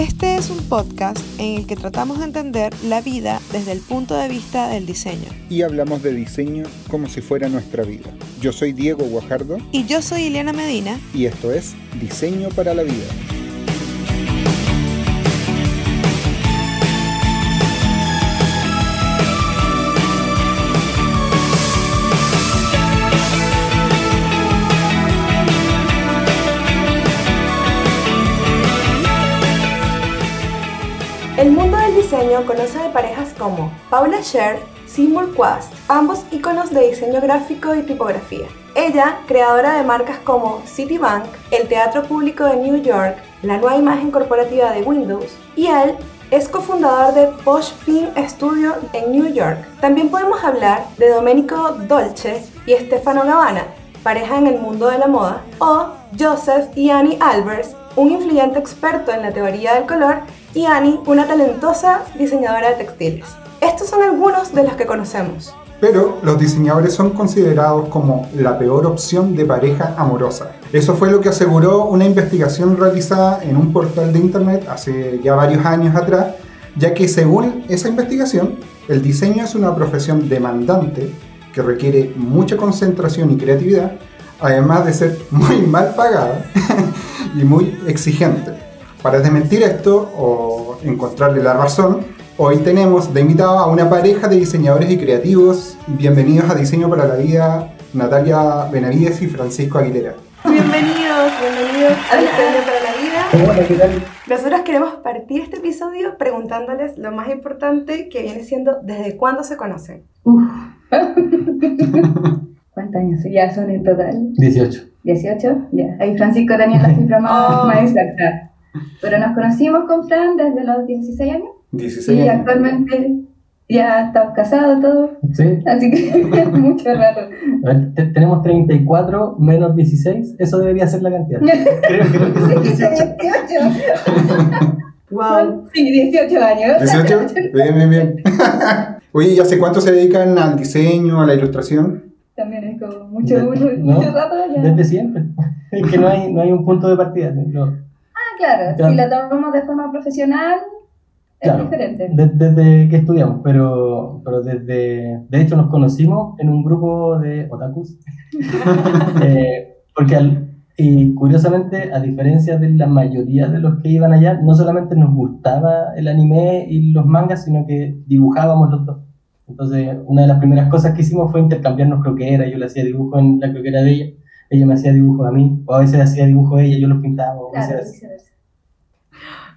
Este es un podcast en el que tratamos de entender la vida desde el punto de vista del diseño. Y hablamos de diseño como si fuera nuestra vida. Yo soy Diego Guajardo. Y yo soy Ileana Medina. Y esto es Diseño para la Vida. El mundo del diseño conoce de parejas como Paula Scher, Seymour Quast, ambos íconos de diseño gráfico y tipografía. Ella, creadora de marcas como Citibank, el Teatro Público de New York, la nueva imagen corporativa de Windows, y él es cofundador de Posh Pin Studio en New York. También podemos hablar de Domenico Dolce y Stefano Gabbana, pareja en el mundo de la moda, o Joseph y Annie Albers, un influyente experto en la teoría del color y Annie, una talentosa diseñadora de textiles. Estos son algunos de los que conocemos. Pero los diseñadores son considerados como la peor opción de pareja amorosa. Eso fue lo que aseguró una investigación realizada en un portal de internet hace ya varios años atrás, ya que según esa investigación, el diseño es una profesión demandante que requiere mucha concentración y creatividad, además de ser muy mal pagada y muy exigente. Para desmentir esto o encontrarle la razón, hoy tenemos de invitado a una pareja de diseñadores y creativos. Bienvenidos a Diseño para la Vida, Natalia Benavides y Francisco Aguilera. Bienvenidos, bienvenidos a Diseño para la Vida. Hola, ¿qué tal? Nosotros queremos partir este episodio preguntándoles lo más importante que viene siendo desde cuándo se conocen. Uf. ¿Cuántos años ya son en total? 18. 18, ya. Ahí Francisco tenía la cifra más, Oh. más exacta. Pero nos conocimos con Fran desde los 16 años 16 y actualmente ya estamos casados todos, ¿Sí? así que mucho rato. A ver, te- tenemos 34 menos 16. Eso debería ser la cantidad. Creo, creo que sí. 18. Wow. Sí, 18 años. 18? Bien, bien, bien. Oye, ¿y hace cuánto se dedican al diseño, a la ilustración? También es como mucho, De- mucho, ¿no? mucho rato ya. Desde siempre. Es que no hay, no hay un punto de partida. no. Claro, Claro. si la tomamos de forma profesional es Claro. diferente. De- desde que estudiamos, pero, pero desde. De hecho, nos conocimos en un grupo de otakus. Eh, porque, al- y curiosamente, a diferencia de la mayoría de los que iban allá, no solamente nos gustaba el anime y los mangas, sino que dibujábamos los dos. Entonces, una de las primeras cosas que hicimos fue intercambiarnos croqueras. Yo le hacía dibujo en la croquera de ella, ella me hacía dibujo a mí, o a veces hacía dibujo a ella, yo los pintaba, o Claro, viceversa. viceversa.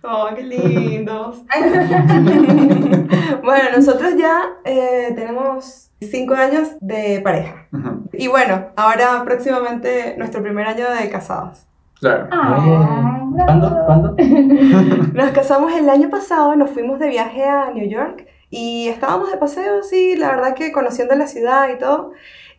Oh, qué lindos. bueno, nosotros ya eh, tenemos cinco años de pareja. Y bueno, ahora próximamente nuestro primer año de casados. Claro. Ah, Eh, ¿Cuándo? ¿Cuándo? Nos casamos el año pasado, nos fuimos de viaje a New York y estábamos de paseo, sí, la verdad que conociendo la ciudad y todo.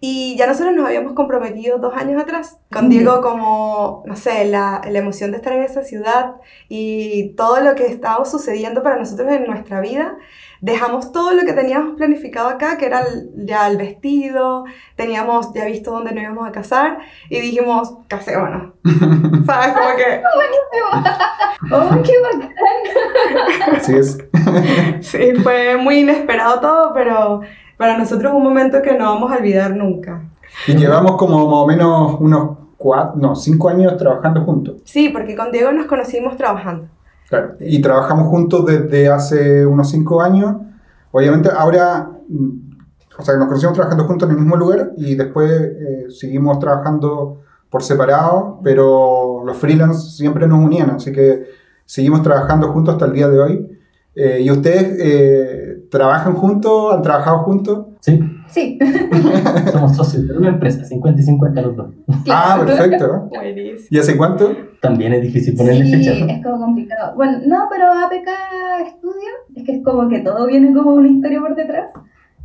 Y ya nosotros nos habíamos comprometido dos años atrás con Diego como, no sé, la, la emoción de estar en esa ciudad y todo lo que estaba sucediendo para nosotros en nuestra vida. Dejamos todo lo que teníamos planificado acá, que era el- ya el vestido, teníamos ya visto dónde nos íbamos a casar y dijimos, casémonos. ¿Sabes? Como que... ¡Oh, qué bacán! Así es. Sí, fue muy inesperado todo, pero para nosotros es un momento que no vamos a olvidar nunca. Y llevamos como más o menos unos cuatro, no, cinco años trabajando juntos. Sí, porque con Diego nos conocimos trabajando. Claro. Y trabajamos juntos desde hace unos cinco años. Obviamente ahora, mm, o sea, nos conocimos trabajando juntos en el mismo lugar y después eh, seguimos trabajando por separado, pero los freelance siempre nos unían, así que seguimos trabajando juntos hasta el día de hoy. Eh, ¿Y ustedes eh, trabajan juntos? ¿Han trabajado juntos? Sí, Sí. somos socios de una empresa, 50 y 50 los dos. Ah, perfecto. Buenísimo. ¿Y hace cuánto? También es difícil ponerle Sí, fecha. ¿no? es como complicado. Bueno, no, pero APK Studio, es que es como que todo viene como una historia por detrás.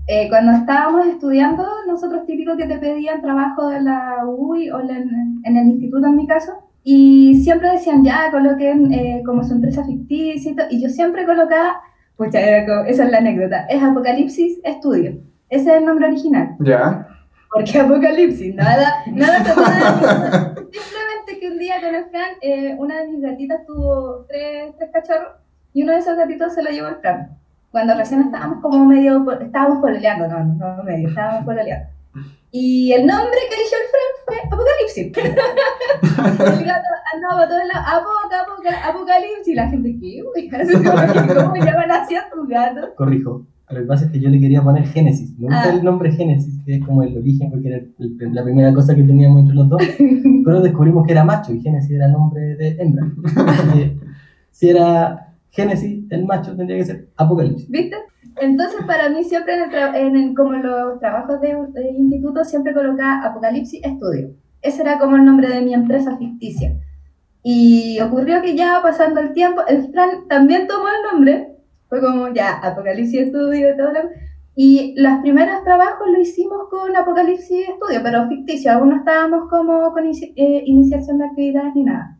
Eh, cuando estábamos estudiando, nosotros típico que te pedían trabajo de la UI o la- en, en el instituto en mi caso, y siempre decían, ya, coloquen eh, como su empresa ficticia y todo, y yo siempre colocaba, pucha, era como- esa es la anécdota, es Apocalipsis Studio, ese es el nombre original. Ya. Porque Apocalipsis, nada, nada satanás, simplemente que que un día con el Fran, eh, una de mis gatitas tuvo tres, tres cachorros y uno de esos gatitos se lo llevó el Fran. Cuando recién estábamos como medio, estábamos pololeando, no, no medio, estábamos pololeando. Y el nombre que eligió el Fran fue Apocalipsis. el gato andaba todo en la apoca, apoca, Apocalipsis. Y la gente, ¿qué? ¿Cómo llaman así a tu gato? Corrijo. Lo que pasa es que yo le quería poner Génesis. Me gusta ah. el nombre Génesis, que es como el origen, porque era la primera cosa que teníamos entre los dos. Pero descubrimos que era macho y Génesis era nombre de hembra. si era Génesis, el macho tendría que ser Apocalipsis. ¿Viste? Entonces, para mí, siempre en, el como en los trabajos de, instituto, siempre colocaba Apocalipsis Estudio. Ese era como el nombre de mi empresa ficticia. Y ocurrió que ya pasando el tiempo, el Fran también tomó el nombre. Fue como ya, Apocalipsis Estudio y todo lo Y los primeros trabajos lo hicimos con Apocalipsis Estudio, pero ficticio. Aún no estábamos como con eh, iniciación de actividades ni nada.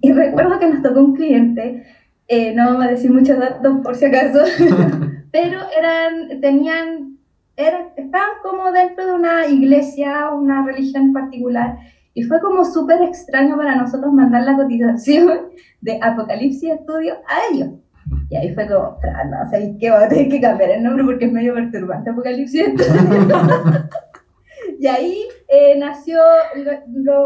Y recuerdo que nos tocó un cliente eh, no vamos a decir muchos datos por si acaso, pero eran, tenían, eran, estaban como dentro de una iglesia, una religión particular, y fue como súper extraño para nosotros mandar la cotización de Apocalipsis Estudio a ellos. Y ahí fue como, no sé qué, va a tener que cambiar el nombre porque es medio perturbante Apocalipsis Estudio. y ahí eh, nació, lo,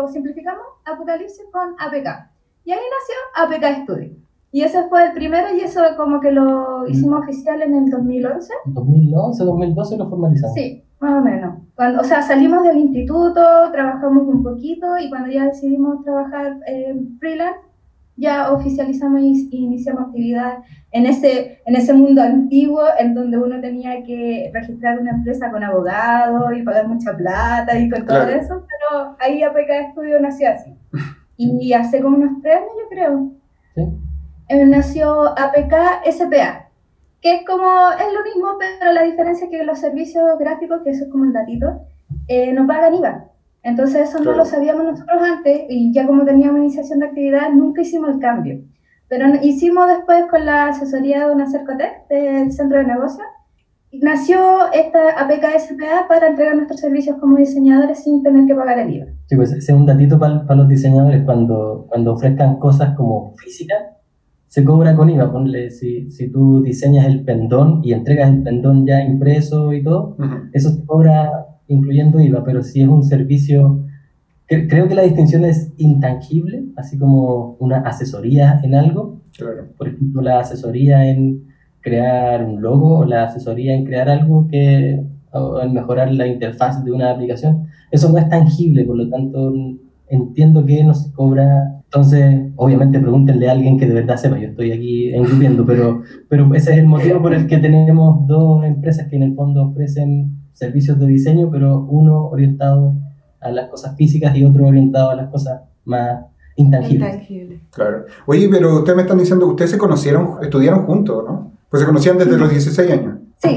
lo simplificamos, Apocalipsis con APK. Y ahí nació APK Studio. Y ese fue el primero y eso como que lo hicimos oficial en el 2011. 2011, 2012 lo formalizamos. Sí, más o menos. Cuando, o sea, salimos del instituto, trabajamos un poquito y cuando ya decidimos trabajar en freelance, ya oficializamos y iniciamos actividad en ese, en ese mundo antiguo en donde uno tenía que registrar una empresa con abogado y pagar mucha plata y con todo eso, pero ahí APK Estudio nació así. Y hace como unos tres años, yo creo. Sí. Eh, nació APK SPA, que es como, es lo mismo, pero la diferencia es que los servicios gráficos, que eso es como el datito, eh, no pagan IVA. Entonces eso no lo sabíamos nosotros antes y ya como teníamos iniciación de actividad nunca hicimos el cambio. Pero hicimos después con la asesoría de una Cercotec, del centro de negocios, nació esta APK SPA para entregar nuestros servicios como diseñadores sin tener que pagar el IVA. Sí, pues ese es un datito para, para los diseñadores cuando, cuando ofrezcan cosas como físicas se cobra con IVA. Ponle, si, si tú diseñas el pendón y entregas el pendón ya impreso y todo, eso se cobra incluyendo IVA, pero si es un servicio, creo que la distinción es intangible, así como una asesoría en algo. Por ejemplo, la asesoría en crear un logo o la asesoría en crear algo que o en mejorar la interfaz de una aplicación. Eso no es tangible, por lo tanto entiendo que no se cobra entonces, obviamente pregúntenle a alguien que de verdad sepa, yo estoy aquí engrupiendo, pero, pero ese es el motivo por el que tenemos dos empresas que en el fondo ofrecen servicios de diseño, pero uno orientado a las cosas físicas y otro orientado a las cosas más intangibles. Intangible. Claro. Oye, pero ustedes me están diciendo que ustedes se conocieron, estudiaron juntos, ¿no? Pues se conocían desde los 16 años. Sí,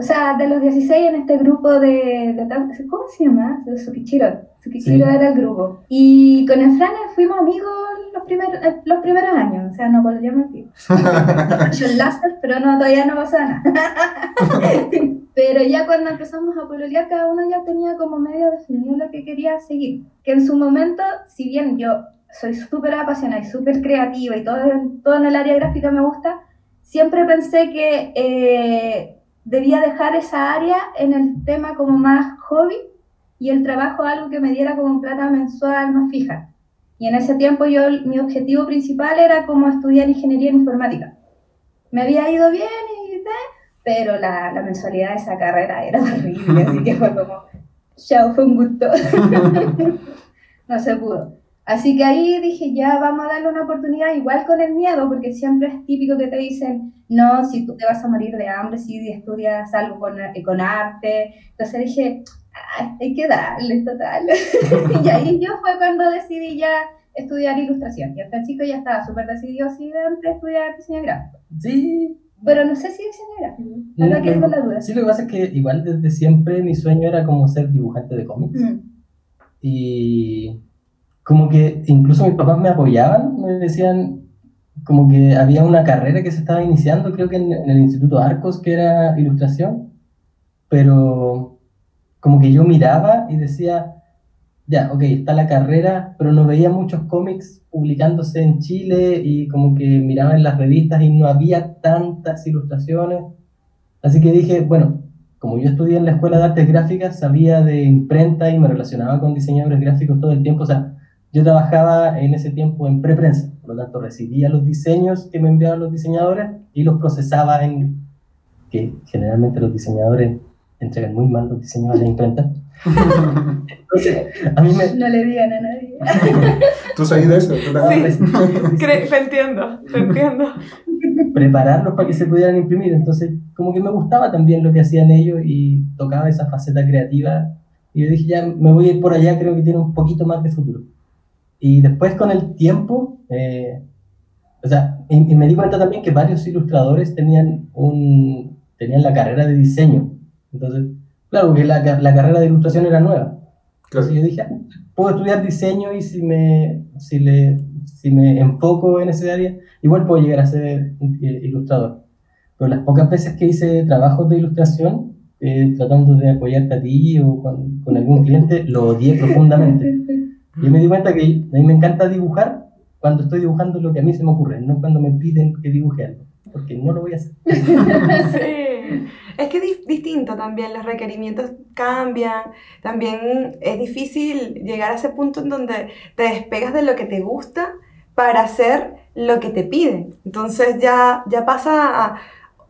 o sea, de los 16 en este grupo de, de ¿cómo se llama? De Sukichiro. Sukichiro era el grupo. Y con el Fran fuimos amigos los primeros, eh, los primeros años, o sea, no volvíamos a Yo láser, pero no, todavía no pasa nada. pero ya cuando empezamos a pololear, cada uno ya tenía como medio definido lo que quería seguir. Que en su momento, si bien yo soy súper apasionada y súper creativa y todo, todo en el área gráfica me gusta, siempre pensé que... Eh, debía dejar esa área en el tema como más hobby y el trabajo algo que me diera como plata mensual más fija. Y en ese tiempo yo, mi objetivo principal era como estudiar ingeniería en informática. Me había ido bien y pero la, la mensualidad de esa carrera era horrible, así que fue como, chao, fue un gusto. no se pudo. Así que ahí dije, ya vamos a darle una oportunidad, igual con el miedo, porque siempre es típico que te dicen, no, si tú te vas a morir de hambre, si estudias algo con, con arte. Entonces dije, hay que darle, total. y ahí yo fue cuando decidí ya estudiar ilustración. Y el Francisco ya estaba súper decidido de antes estudiar diseño gráfico. Sí. Pero no sé si diseño gráfico. Ahora que con la duda. Sí, lo que pasa es que igual desde siempre mi sueño era como ser dibujante de cómics. Mm. Y como que incluso mis papás me apoyaban, me decían como que había una carrera que se estaba iniciando, creo que en, el Instituto Arcos, que era ilustración, pero como que yo miraba y decía, ya, ok, está la carrera, pero no veía muchos cómics publicándose en Chile y como que miraba en las revistas y no había tantas ilustraciones. Así que dije, bueno, como yo estudié en la Escuela de Artes Gráficas, sabía de imprenta y me relacionaba con diseñadores gráficos todo el tiempo. O sea, yo trabajaba en ese tiempo en preprensa, por lo tanto recibía los diseños que me enviaban los diseñadores y los procesaba en, que generalmente los diseñadores entregan muy mal los diseños a la imprenta. Entonces, a mí me... No le digan a nadie. ¿Tú sabes de eso? ¿Tú te- Sí. Te entiendo, te entiendo. prepararlos para que se pudieran imprimir. Entonces, como que me gustaba también lo que hacían ellos y tocaba esa faceta creativa. Y yo dije, ya me voy a ir por allá, creo que tiene un poquito más de futuro. Y después con el tiempo, eh, o sea, y, y me di cuenta también que varios ilustradores tenían, un, tenían la carrera de diseño. Entonces, claro, que la, la carrera de ilustración era nueva. Entonces yo dije, puedo estudiar diseño y si me, si, le, si me enfoco en ese área, igual puedo llegar a ser eh, ilustrador. Pero las pocas veces que hice trabajos de ilustración, eh, tratando de apoyarte a ti o con, con algún cliente, lo odié profundamente. Y me di cuenta que a mí me encanta dibujar cuando estoy dibujando lo que a mí se me ocurre, no cuando me piden que dibuje algo, porque no lo voy a hacer. Sí. Es que distinto también, los requerimientos cambian, también es difícil llegar a ese punto en donde te despegas de lo que te gusta para hacer lo que te piden. Entonces ya, ya pasa,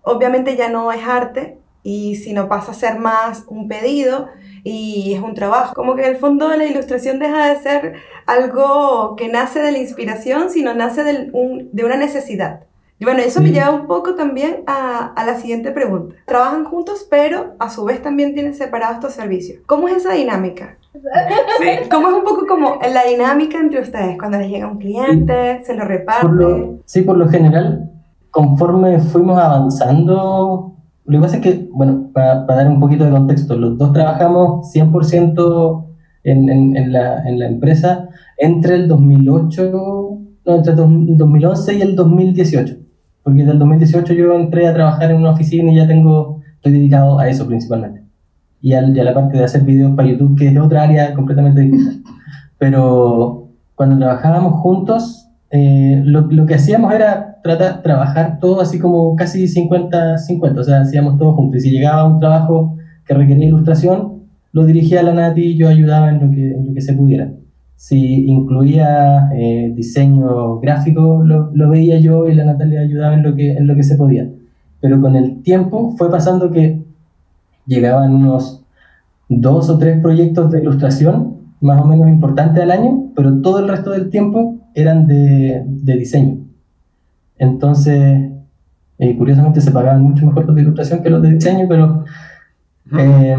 obviamente ya no es arte y sino pasa a ser más un pedido y es un trabajo. Como que en el fondo la ilustración deja de ser algo que nace de la inspiración, sino nace del- un- de una necesidad. Y bueno, eso me Sí. lleva un poco también a, a la siguiente pregunta. Trabajan juntos, pero a su vez también tienen separados estos servicios. ¿Cómo es esa dinámica? Sí. ¿Cómo es un poco como la dinámica entre ustedes? Cuando les llega un cliente, se lo Por reparten. lo, sí, por lo general, conforme fuimos avanzando, lo que pasa es que, bueno, para dar un poquito de contexto, los dos trabajamos 100% en, en, en, la, en la empresa entre el 2008, no, entre el dos- el 2011 y el 2018. Porque del 2018 yo entré a trabajar en una oficina y ya tengo, estoy dedicado a eso principalmente. Y, al, y a la parte de hacer videos para YouTube, que es otra área completamente distinta. Pero cuando trabajábamos juntos, eh, lo, lo que hacíamos era tratar, trabajar todo así como casi 50-50, o sea, hacíamos todo juntos. Y si llegaba un trabajo que requería ilustración, lo dirigía a la Nati y yo ayudaba en lo que, en lo que se pudiera. Si incluía eh, diseño gráfico, lo, lo veía yo y la Natalia ayudaba en lo, que, en lo que se podía. Pero con el tiempo fue pasando que llegaban unos dos o tres proyectos de ilustración más o menos importantes al año, pero todo el resto del tiempo eran de, de diseño. Entonces, eh, curiosamente se pagaban mucho mejor los de ilustración que los de diseño, pero eh,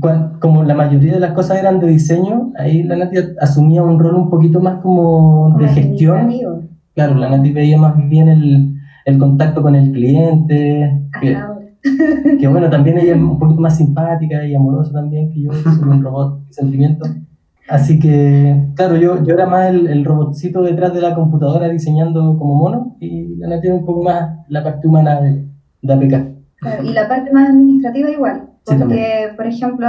cuan- como la mayoría de las cosas eran de diseño, ahí la Nati asumía un rol un poquito más como de gestión. Claro, la Nati veía más bien el, el contacto con el cliente, que, que bueno, también ella es un poquito más simpática y amorosa también que yo, que soy un robot de sentimiento. Así que, claro, yo, yo era más el, el robotcito detrás de la computadora diseñando como mono y la Nati era un poco más la parte humana de, de APK. Claro, y la parte más administrativa igual, Sí, porque, por ejemplo,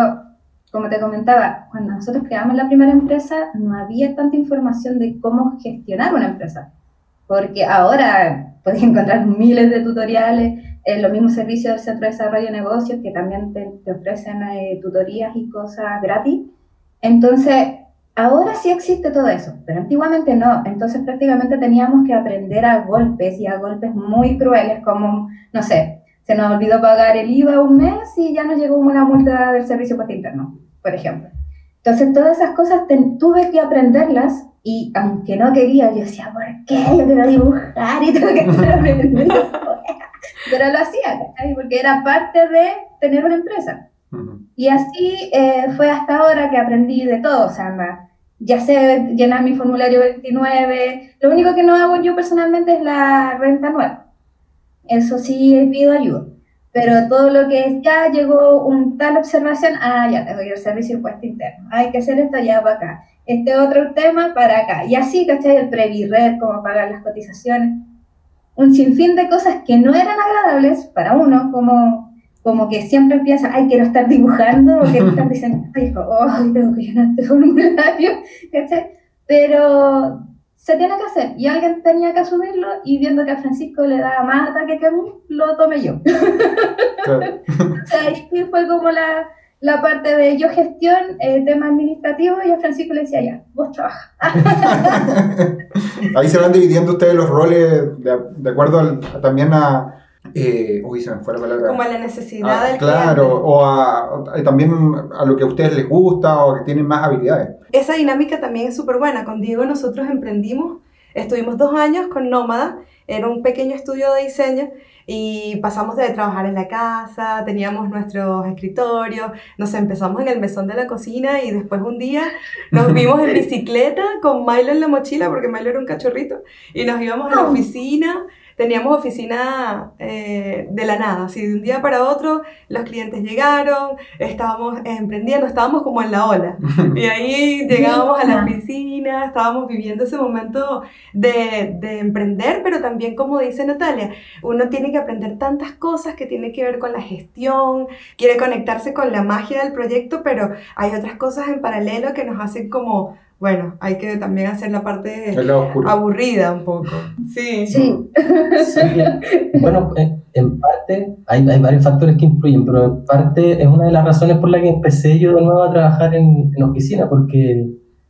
como te comentaba, cuando nosotros creamos la primera empresa, no había tanta información de cómo gestionar una empresa, porque ahora puedes encontrar miles de tutoriales, en los mismos servicios del Centro de Desarrollo de Negocios que también te, te ofrecen eh, tutorías y cosas gratis. Entonces, ahora sí existe todo eso, pero antiguamente no. Entonces, prácticamente teníamos que aprender a golpes y a golpes muy crueles, como, no sé, se nos olvidó pagar el IVA un mes y ya nos llegó una multa del servicio puesto interno, por ejemplo. Entonces, todas esas cosas ten- tuve que aprenderlas y aunque no quería, yo decía, ¿por qué? Yo quiero dibujar y tengo que estar aprendiendo. Pero lo hacía, ¿cachai? Porque era parte de tener una empresa. Y así eh, fue hasta ahora que aprendí de todo, o sea, ya sé llenar mi formulario 29, lo único que no hago yo personalmente es la renta anual. Eso sí pido ayuda. Pero todo lo que es, ya llegó un tal observación, ah, ya tengo que ir al servicio de impuesto interno, hay que hacer esto ya para acá, este otro tema para acá. Y así, ¿cachai? El previred, cómo pagar las cotizaciones, un sinfín de cosas que no eran agradables para uno, como como que siempre empieza, ay, quiero estar dibujando, o quiero estar como, ay, tengo que llenar este formulario, ¿cachai? Pero se tiene que hacer, y alguien tenía que asumirlo, y viendo que a Francisco le daba más ataque que a mí, lo tomé yo. Claro. O sea, ahí fue como la, la parte de yo gestión, eh, tema administrativo, y a Francisco le decía, ya, vos trabaja. Ahí se van dividiendo ustedes los roles de, de acuerdo al- también a... eh, uy, se me fue la palabra. Como a la necesidad Ah, del claro, cliente. o a, a- también a lo que a ustedes les gusta o que tienen más habilidades. Esa dinámica también es súper buena. Con Diego nosotros emprendimos, estuvimos dos años con Nómada, era un pequeño estudio de diseño y pasamos de trabajar en la casa, teníamos nuestros escritorios, nos empezamos en el mesón de la cocina y después un día nos vimos en bicicleta con Milo en la mochila, porque Milo era un cachorrito, y nos íbamos a la Oh. oficina. Teníamos oficina eh, de la nada, así de un día para otro los clientes llegaron, estábamos emprendiendo, estábamos como en la ola. Y ahí llegábamos a la oficina, estábamos viviendo ese momento de, de emprender, pero también, como dice Natalia, uno tiene que aprender tantas cosas que tiene que ver con la gestión, quiere conectarse con la magia del proyecto, pero hay otras cosas en paralelo que nos hacen como, bueno, hay que también hacer la parte aburrida un poco. Sí. Sí, bueno, en, en parte hay, hay varios factores que influyen, pero en parte es una de las razones por la que empecé yo de nuevo a trabajar en, en oficina, porque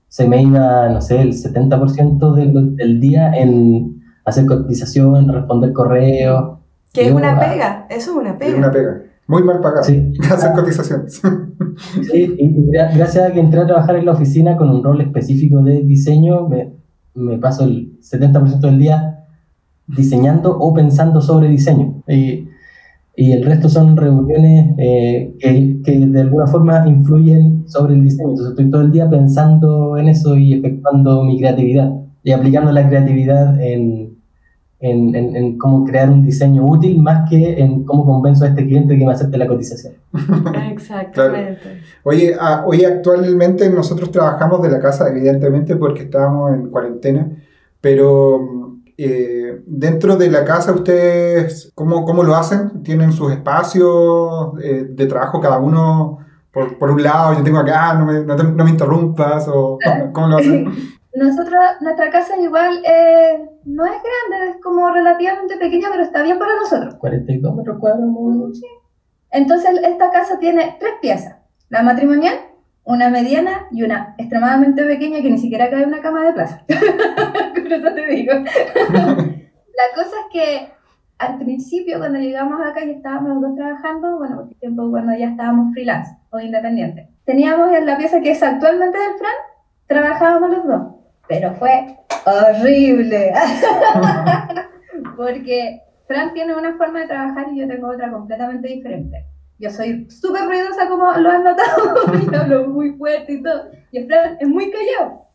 se me iba, no sé, el 70% del, del día en hacer cotización, responder correos. Que es una pega, eso es una Es pega. una pega. Muy mal pagada. Sí. Hacer cotizaciones. Sí, y gra- gracias a que entré a trabajar en la oficina con un rol específico de diseño, me, me paso el 70% del día diseñando o pensando sobre diseño. Y, y el resto son reuniones eh, que, que de alguna forma influyen sobre el diseño. Entonces estoy todo el día pensando en eso y efectuando mi creatividad y aplicando la creatividad en, en, en- en cómo crear un diseño útil más que en cómo convenzo a este cliente que me acepte la cotización. Exactamente. Oye, ah, hoy actualmente nosotros trabajamos de la casa, evidentemente, porque estábamos en cuarentena, pero eh, dentro de la casa ustedes, ¿cómo, cómo lo hacen? ¿Tienen sus espacios eh, de trabajo cada uno por, por un lado? Yo tengo acá, no me, no te- no me interrumpas, o ¿cómo lo hacen? Nosotros, nuestra casa igual eh, no es grande, es como relativamente pequeña, pero está bien para nosotros. 42 metros cuadrados. menos. Sí. Entonces, esta casa tiene tres piezas: la matrimonial, una mediana y una extremadamente pequeña que ni siquiera cabe en una cama de plaza. Con eso te digo. la cosa es que al principio, cuando llegamos acá y estábamos los dos trabajando, bueno, por tiempo cuando ya estábamos freelance o independientes, teníamos en la pieza que es actualmente del Fran, trabajábamos los dos, pero fue horrible. Porque Fran tiene una forma de trabajar y yo tengo otra completamente diferente. Yo soy súper ruidosa, como lo has notado, y hablo muy fuerte y todo. Y Fran es muy callado.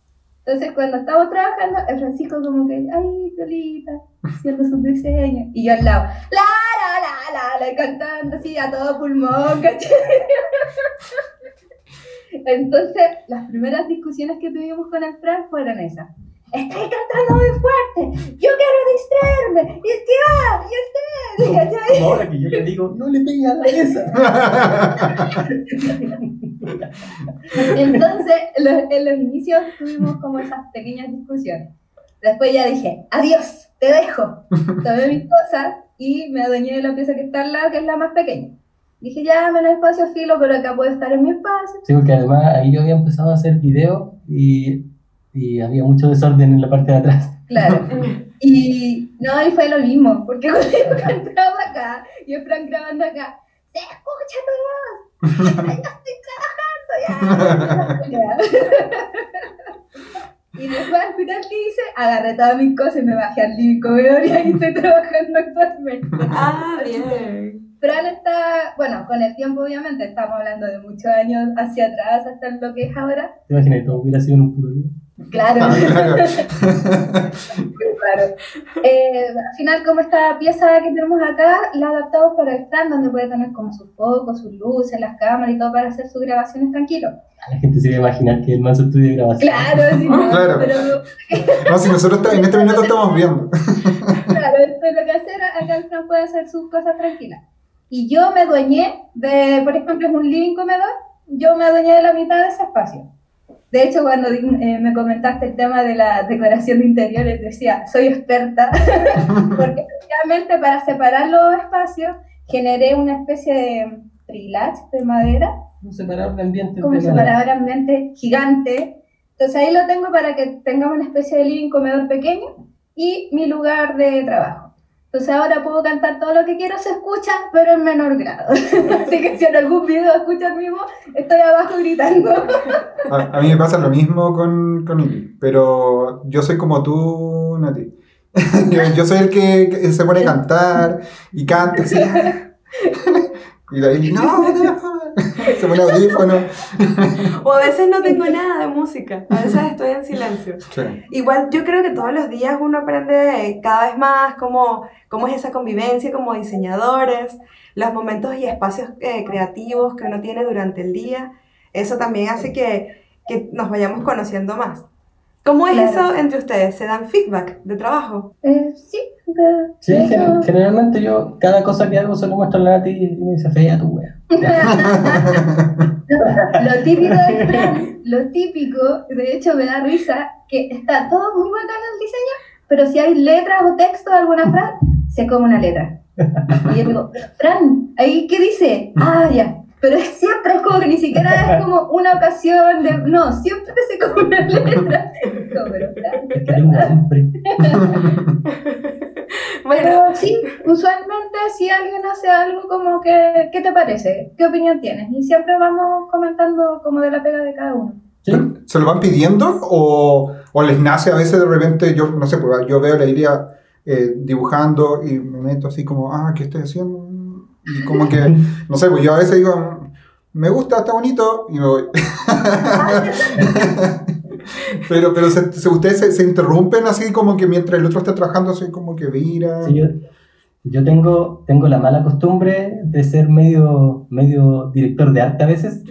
Entonces, cuando estamos trabajando, el Francisco como que, ay, Colita, haciendo sus diseños. Y yo al lado, la, la, la, la, la, cantando así a todo pulmón, ¿cachai? Entonces, las primeras discusiones que tuvimos con el Fran fueron esas. Estoy cantando muy fuerte, yo quiero distraerme, y es que va, y usted, ahora que yo le digo, no le pegues a la mesa. Entonces, en los inicios tuvimos como esas pequeñas discusiones. Después ya dije, adiós, te dejo. Tomé mis cosas y me adueñé de la pieza que está al lado, que es la más pequeña. Dije, ya, menos espacio filo, pero acá puedo estar en mi espacio. Sí, porque además ahí yo había empezado a hacer videos y, y había mucho desorden en la parte de atrás. Claro. Y no, y fue lo mismo, porque cuando yo cantaba acá y el Fran grabando acá, se escucha tu voz, ya estoy trabajando, ya. Y después al final, ¿qué hice? Agarré todas mis cosas y me bajé al living comedor y ahí estoy trabajando actualmente. Ah, bien. Fran está, bueno, con el tiempo obviamente, estamos hablando de muchos años hacia atrás hasta lo que es ahora. ¿Te imaginas? Todo hubiera sido en un puro día. Claro. Claro. Claro. Eh, al final, como esta pieza que tenemos acá, la adaptamos para el Fran, donde puede tener como sus focos, sus luces, las cámaras y todo para hacer sus grabaciones tranquilo. La gente se iba a imaginar que el manso estudio de grabación. Claro, sí, no, Claro. pero No, si nosotros en este minuto estamos viendo. claro, esto es lo que hacer, acá el Fran puede hacer sus cosas tranquilas. Y yo me dueñé de, por ejemplo, es un living comedor, yo me adueñé de la mitad de ese espacio. De hecho, cuando eh, me comentaste el tema de la decoración de interiores, decía, soy experta, porque efectivamente para separar los espacios generé una especie de trilage de madera. Un separador de ambiente. Como un separador de ambiente gigante. Entonces ahí lo tengo para que tengamos una especie de living comedor pequeño y mi lugar de trabajo. Entonces ahora puedo cantar todo lo que quiero, se escucha, pero en menor grado. Así que si en algún video escuchan mi voz, estoy abajo gritando. A, mí me pasa lo mismo con, con pero yo soy como tú, Nati. yo, soy el que, se pone a cantar y canta así. Y la Eli, no, se pone audífono. o a veces no tengo nada de música, a veces estoy en silencio. Igual yo creo que todos los días uno aprende cada vez más cómo, cómo es esa convivencia como diseñadores, los momentos y espacios eh, creativos que uno tiene durante el día. Eso también hace que, que nos vayamos conociendo más. ¿Cómo es eso entre ustedes? ¿Se dan feedback de trabajo? Eh, sí. sí, generalmente yo cada cosa que hago se lo muestro a la Nati y me dice, fea tu wea. lo típico de Fran, lo típico, de hecho me da risa, que está todo muy bacán el diseño, pero si hay letras o texto de alguna frase, se come una letra. Y yo digo, Fran, ¿ahí qué dice? Ah, ya pero siempre es como que ni siquiera es como una ocasión de. No, siempre se come una letra. No, pero claro. bueno, sí, usualmente si alguien hace algo como que, ¿qué te parece? ¿Qué opinión tienes? Y siempre vamos comentando como de la pega de cada uno. ¿Se lo van pidiendo o, o, les nace a veces de repente, yo no sé, pues yo veo la idea eh, dibujando y me meto así como, ah, ¿qué estoy haciendo? Y como que, no sé, pues yo a veces digo, me gusta, está bonito, y me voy. pero pero ustedes se, interrumpen así como que mientras el otro está trabajando, así como que vira. Sí, yo, tengo, tengo la mala costumbre de ser medio, medio director de arte a veces.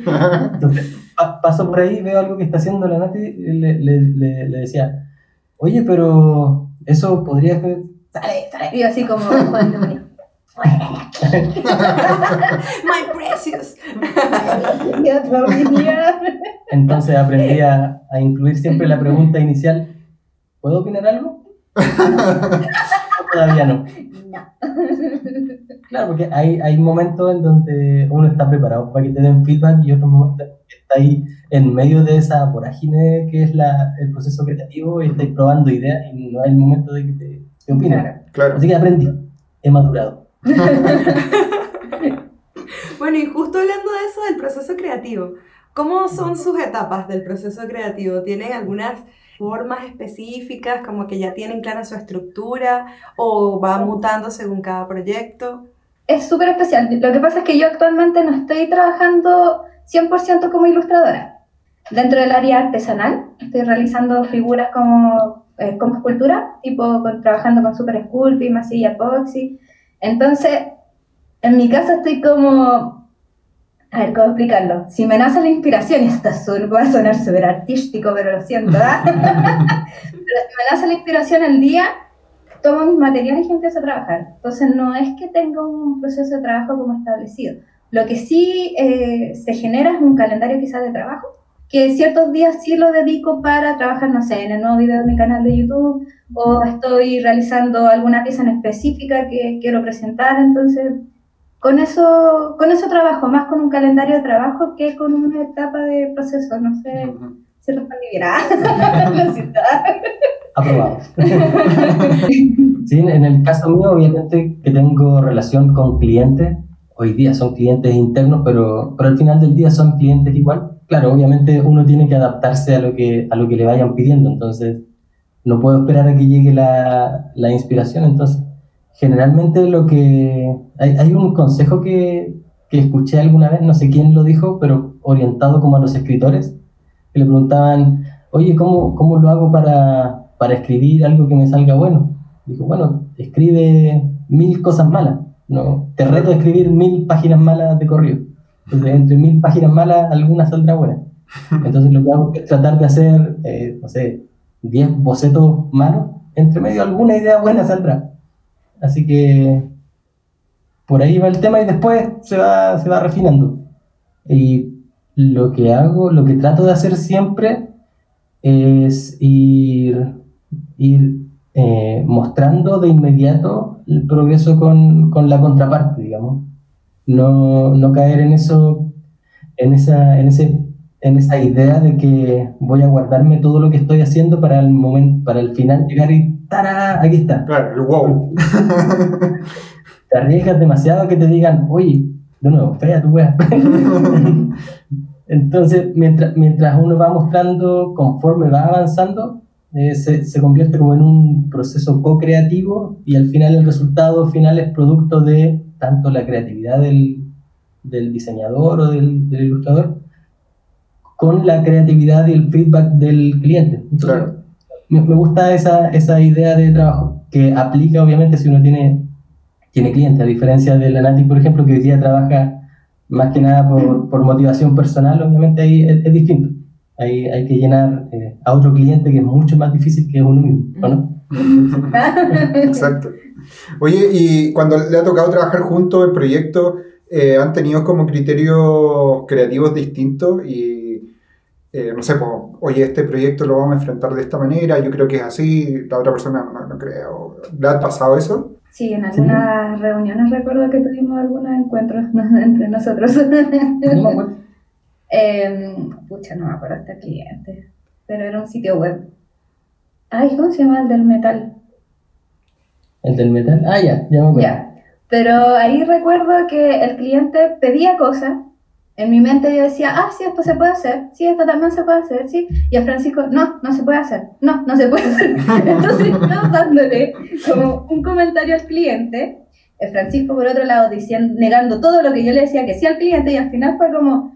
Entonces, paso por ahí, veo algo que está haciendo la Nati, y le, le, le, decía, oye, pero eso podría ser... Sale, sale. Y así como, My precious. Entonces aprendí a, incluir siempre la pregunta inicial, ¿puedo opinar algo? Todavía no. Claro, porque hay, hay momentos en donde uno está preparado para que te den feedback y otros momentos está ahí en medio de esa vorágine que es la, el proceso creativo y estáis probando ideas y no hay el momento de que te, te opinen. Claro. Así que aprendí, he madurado. bueno, y justo hablando de eso del proceso creativo, ¿cómo son sus etapas del proceso creativo? ¿Tienen algunas formas específicas, como que ya tienen clara su estructura o va mutando según cada proyecto? Es súper especial. Lo que pasa es que yo actualmente no estoy trabajando 100% como ilustradora. Dentro del área artesanal, estoy realizando figuras como, eh, como escultura, tipo trabajando con Super Sculpey, masilla epoxy, entonces, en mi caso estoy como, a ver, ¿cómo explicarlo? Si me nace la inspiración, y esto va a sonar súper artístico, pero lo siento, ¿verdad? pero si me nace la inspiración el día, tomo mis materiales y empiezo a trabajar. Entonces, no es que tenga un proceso de trabajo como establecido. Lo que sí eh, se genera es un calendario quizás de trabajo, que ciertos días sí lo dedico para trabajar, no sé, en el nuevo video de mi canal de YouTube o estoy realizando alguna pieza en específica que quiero presentar, entonces con eso, con eso trabajo, más con un calendario de trabajo que con una etapa de proceso, no sé si respondí bien. Aprobado. sí, en el caso mío, obviamente que tengo relación con clientes, hoy día son clientes internos, pero, pero al final del día son clientes igual claro, obviamente uno tiene que adaptarse a lo que, a lo que le vayan pidiendo, entonces no puedo esperar a que llegue la, la inspiración, entonces generalmente lo que... Hay, hay un consejo que, que, escuché alguna vez, no sé quién lo dijo, pero orientado como a los escritores, que le preguntaban, oye, ¿cómo, cómo lo hago para, para escribir algo que me salga bueno? Dijo, bueno, escribe mil cosas malas, ¿no? Te reto a escribir mil páginas malas de corrido. Entonces, entre mil páginas malas, alguna saldrá buena. Entonces, lo que hago es tratar de hacer, eh, no sé, 10 bocetos malos, entre medio alguna idea buena saldrá. Así que por ahí va el tema y después se va, se va refinando. Y lo que hago, lo que trato de hacer siempre es ir, ir eh, mostrando de inmediato el progreso con, con la contraparte, digamos. No, no, caer en eso, en esa, en, ese, en esa idea de que voy a guardarme todo lo que estoy haciendo para el momento, para el final llegar y ¡tará! Aquí está. Claro, wow. te arriesgas demasiado que te digan, oye, de nuevo, fea tu wea. Entonces, mientras, mientras uno va mostrando, conforme va avanzando, eh, se, se, convierte como en un proceso co-creativo y al final el resultado final es producto de tanto la creatividad del, del diseñador o del, del, ilustrador con la creatividad y el feedback del cliente. Entonces, Claro. me, me gusta esa, esa idea de trabajo que aplica obviamente si uno tiene, tiene cliente, a diferencia de la Nati, por ejemplo, que hoy día trabaja más que nada por, por motivación personal, obviamente ahí es, es distinto. Ahí hay que llenar eh, a otro cliente que es mucho más difícil que uno mismo, ¿o ¿no? Exacto. Oye, y cuando le ha tocado trabajar juntos en proyectos, eh, ¿han tenido como criterios creativos distintos? Y, eh, no sé, pues, oye, este proyecto lo vamos a enfrentar de esta manera, yo creo que es así, la otra persona no, no creo. ¿Le ha pasado eso? Sí, en algunas reuniones recuerdo que tuvimos algunos encuentros entre nosotros. Eh, pucha, no me acuerdo este cliente, pero era un sitio web. Ay, ¿cómo se llama el del metal? El del metal. Ah, ya, ya me acuerdo. Ya, pero ahí recuerdo que el cliente pedía cosas. En mi mente yo decía, ah, sí, esto se puede hacer, sí, esto también se puede hacer, sí. Y a Francisco, no, no se puede hacer, no, no se puede hacer. Entonces, yo dándole como un comentario al cliente, el Francisco por otro lado diciendo, negando todo lo que yo le decía que sí al cliente y al final fue como,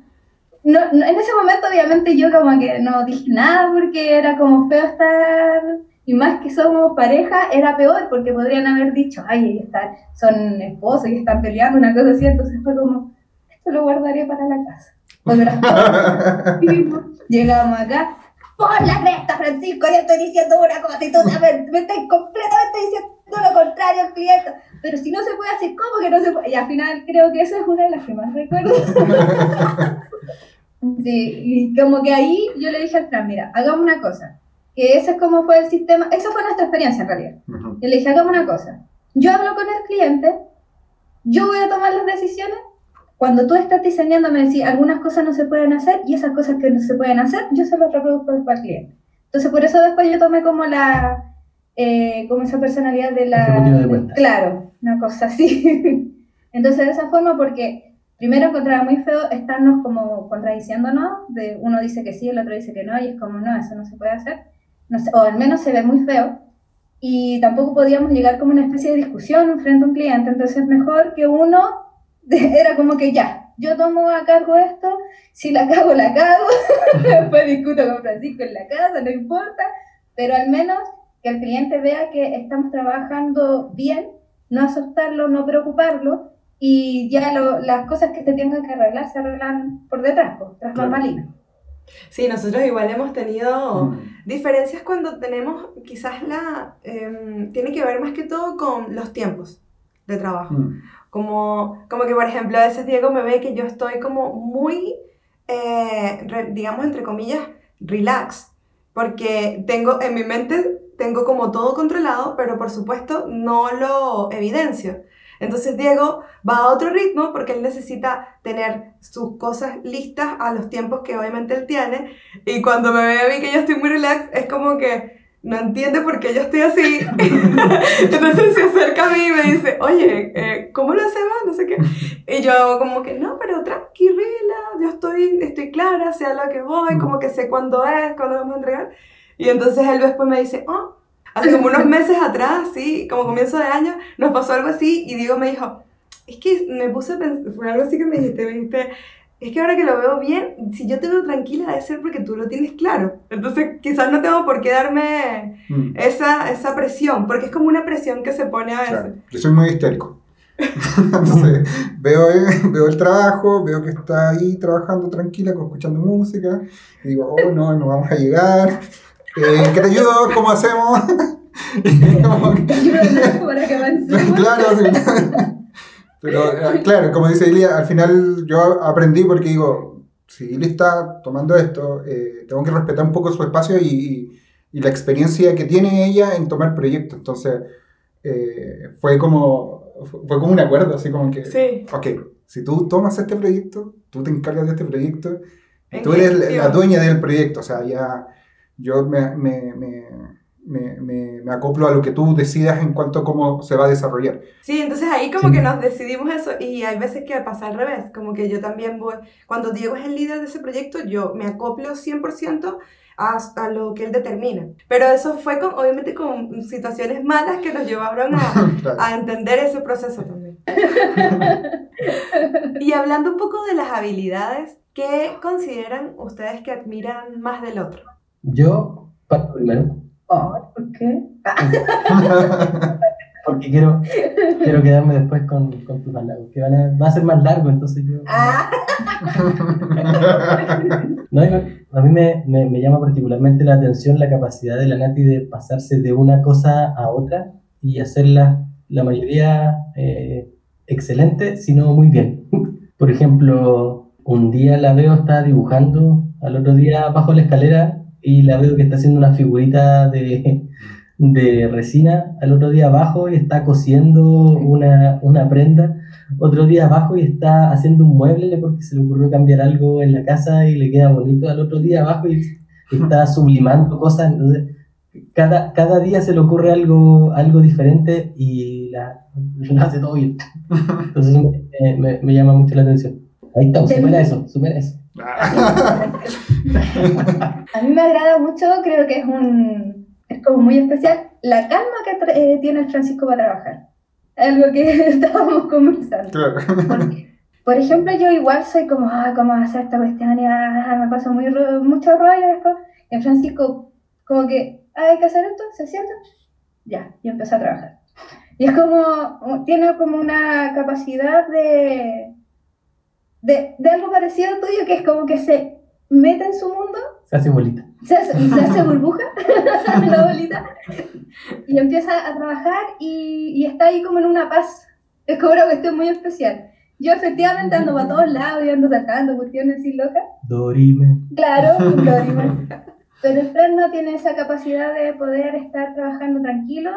no, no, en ese momento obviamente yo como que no dije nada porque era como feo estar, y más que somos pareja, era peor porque podrían haber dicho, ay, están, son esposos y están peleando, una cosa así, entonces fue como, esto lo guardaré para la casa. Llegamos acá, por la cresta, Francisco, yo estoy diciendo una cosa y tú me, me estás completamente diciendo lo contrario al cliente. Pero si no se puede hacer, ¿cómo que no se puede? Y al final creo que esa es una de las que más recuerdo. Sí, y como que ahí yo le dije al Fran, mira, hagamos una cosa, que ese es como fue el sistema, esa fue nuestra experiencia en realidad. Ujú. Yo le dije, hagamos una cosa, yo hablo con el cliente, yo voy a tomar las decisiones, cuando tú estás diseñando me decís, algunas cosas no se pueden hacer y esas cosas que no se pueden hacer, yo se las reproduzco después al cliente. Entonces por eso después yo tomé como la, eh, como esa personalidad de la... De. Claro, una cosa así. Entonces de esa forma porque primero encontraba muy feo estarnos como contradiciéndonos, de uno dice que sí, el otro dice que no, y es como, no, eso no se puede hacer, no sé, o al menos se ve muy feo, y tampoco podíamos llegar como una especie de discusión frente a un cliente, entonces mejor que uno, era como que ya, yo tomo a cargo esto, si la cago, la cago, después discuto con Francisco en la casa, no importa, pero al menos que el cliente vea que estamos trabajando bien, no asustarlo, no preocuparlo, y ya lo- las cosas que te tengan que arreglar se arreglan por detrás, pues, tras Claro. bambalinas. Sí, nosotros igual hemos tenido Mm. diferencias cuando tenemos, quizás la, em, tiene que ver más que todo con los tiempos de trabajo. Mm. Como, como que, por ejemplo, a veces Diego me ve que yo estoy como muy, eh, re- digamos, entre comillas, relax. Porque tengo en mi mente, tengo como todo controlado, pero por supuesto no lo evidencio. Entonces Diego va a otro ritmo porque él necesita tener sus cosas listas a los tiempos que obviamente él tiene. Y cuando me ve a mí que yo estoy muy relax, es como que no entiende por qué yo estoy así. Entonces se acerca a mí y me dice, oye, eh, ¿cómo lo hacemos? No sé qué. Y yo como que, no, pero tranquila, yo estoy, estoy clara, sé a lo que voy, como que sé cuándo es, cuándo lo vamos a entregar. Y entonces él después me dice, oh, hace como unos meses atrás, sí, como comienzo de año, nos pasó algo así y Diego me dijo, es que me puse a pensar, fue algo así que me dijiste, me dijiste, es que ahora que lo veo bien, si yo te veo tranquila debe ser porque tú lo tienes claro. Entonces quizás no tengo por qué darme Mm. esa, esa presión, porque es como una presión que se pone a veces. Claro, yo soy muy histérico. Entonces, veo, eh, veo el trabajo, veo que está ahí trabajando tranquila, escuchando música, y digo, oh no, no vamos a llegar. Eh, ¿Qué te ayudo? ¿Cómo hacemos? Y como para que avancemos. claro, sí. Pero eh, claro, como dice Ilia, al final yo aprendí porque digo, si Ili está tomando esto, eh, tengo que respetar un poco su espacio y, y- y la experiencia que tiene ella en tomar proyectos. Entonces, eh, fue como fue como un acuerdo, así como que, Sí. ok, si tú tomas este proyecto, tú te encargas de este proyecto, tú eres la- dueña del proyecto, o sea, ya yo me, me, me, me, acoplo a lo que tú decidas en cuanto a cómo se va a desarrollar. Sí, entonces ahí como Sí. que nos decidimos eso y hay veces que pasa al revés, como que yo también voy, cuando Diego es el líder de ese proyecto, yo me acoplo 100% a, a lo que él determina. Pero eso fue con, obviamente con situaciones malas que nos llevaron a, Claro. a entender ese proceso también. y hablando un poco de las habilidades, ¿qué consideran ustedes que admiran más del otro? Yo parto primero, Oh, ¿Por qué? porque quiero, quiero quedarme después con, con tus halagos, que van a, va a ser más largo, entonces yo... Ah, No, a mí me, me- me llama particularmente la atención la capacidad de la Nati de pasarse de una cosa a otra y hacerla, la mayoría, eh, excelente, sino muy bien. Por ejemplo, un día la veo está dibujando, al otro día bajo la escalera y la veo que está haciendo una figurita de, de resina, al otro día abajo y está cosiendo una, una prenda otro día abajo y está haciendo un mueble porque se le ocurrió cambiar algo en la casa y le queda bonito. Al otro día abajo y está sublimando cosas. Entonces, cada, cada día se le ocurre algo, algo diferente y la, lo hace todo bien. Entonces me, me- me llama mucho la atención. Ahí está, supera eso, supera eso. a mí me agrada mucho, creo que es un es como muy especial la calma que eh, tiene el Francisco para trabajar. Algo que estábamos conversando. Claro. Porque, por ejemplo, yo igual soy como, ah, ¿cómo hacer esta cuestión? Y ah, me paso muy ro- mucho rollo después. Y el Francisco, como que, ah, hay que hacer esto, se sienta, ya, y empezó a trabajar. Y es como, tiene como una capacidad de, de, de algo parecido al tuyo, que es como que se mete en su mundo Se hace bolita. se hace, se hace burbuja, la bolita, y empieza a trabajar y, y está ahí como en una paz. Es como una cuestión muy especial. Yo efectivamente ando para todos lados y ando sacando cuestiones así locas. Dorime. Claro, Doraemon. Pero el Fred no tiene esa capacidad de poder estar trabajando tranquilo.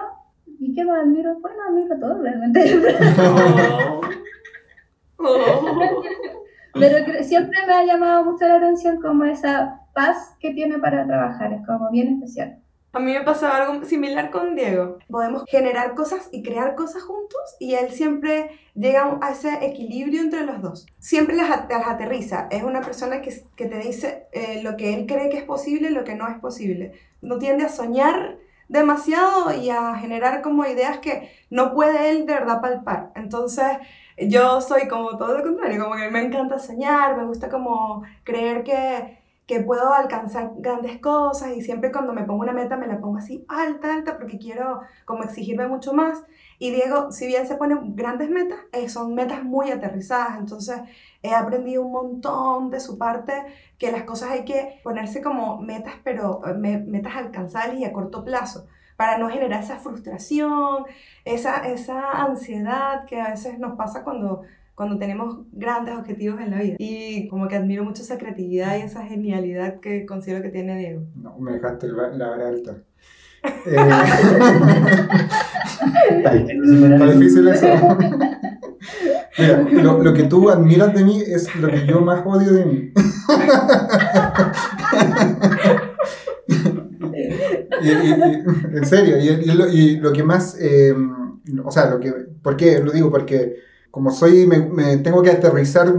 ¿Y qué más admiro? Bueno, admiro todo realmente. Pero siempre me ha llamado mucho la atención como esa paz que tiene para trabajar. Es como bien especial. A mí me pasaba algo similar con Diego. Podemos generar cosas y crear cosas juntos y él siempre llega a ese equilibrio entre los dos. Siempre las, las aterriza. Es una persona que, que te dice eh, lo que él cree que es posible y lo que no es posible. No tiende a soñar demasiado y a generar como ideas que no puede él de verdad palpar. Entonces yo soy como todo lo contrario, como que me encanta soñar, me gusta como creer que que puedo alcanzar grandes cosas y siempre cuando me pongo una meta me la pongo así alta, alta, porque quiero como exigirme mucho más. Y Diego, si bien se pone grandes metas, eh, son metas muy aterrizadas, entonces he aprendido un montón de su parte que las cosas hay que ponerse como metas, pero eh, me- metas alcanzables y a corto plazo para no generar esa frustración, esa, esa ansiedad que a veces nos pasa cuando, cuando tenemos grandes objetivos en la vida. Y como que admiro mucho esa creatividad y esa genialidad que considero que tiene Diego. No, me dejaste la vara alta. Eh, Está difícil eso. Mira, lo, lo que tú admiras de mí es lo que yo más odio de mí. Y- en serio, y, lo, que más, eh, o sea, lo que, ¿por qué? Lo digo porque como soy, me tengo que aterrizar,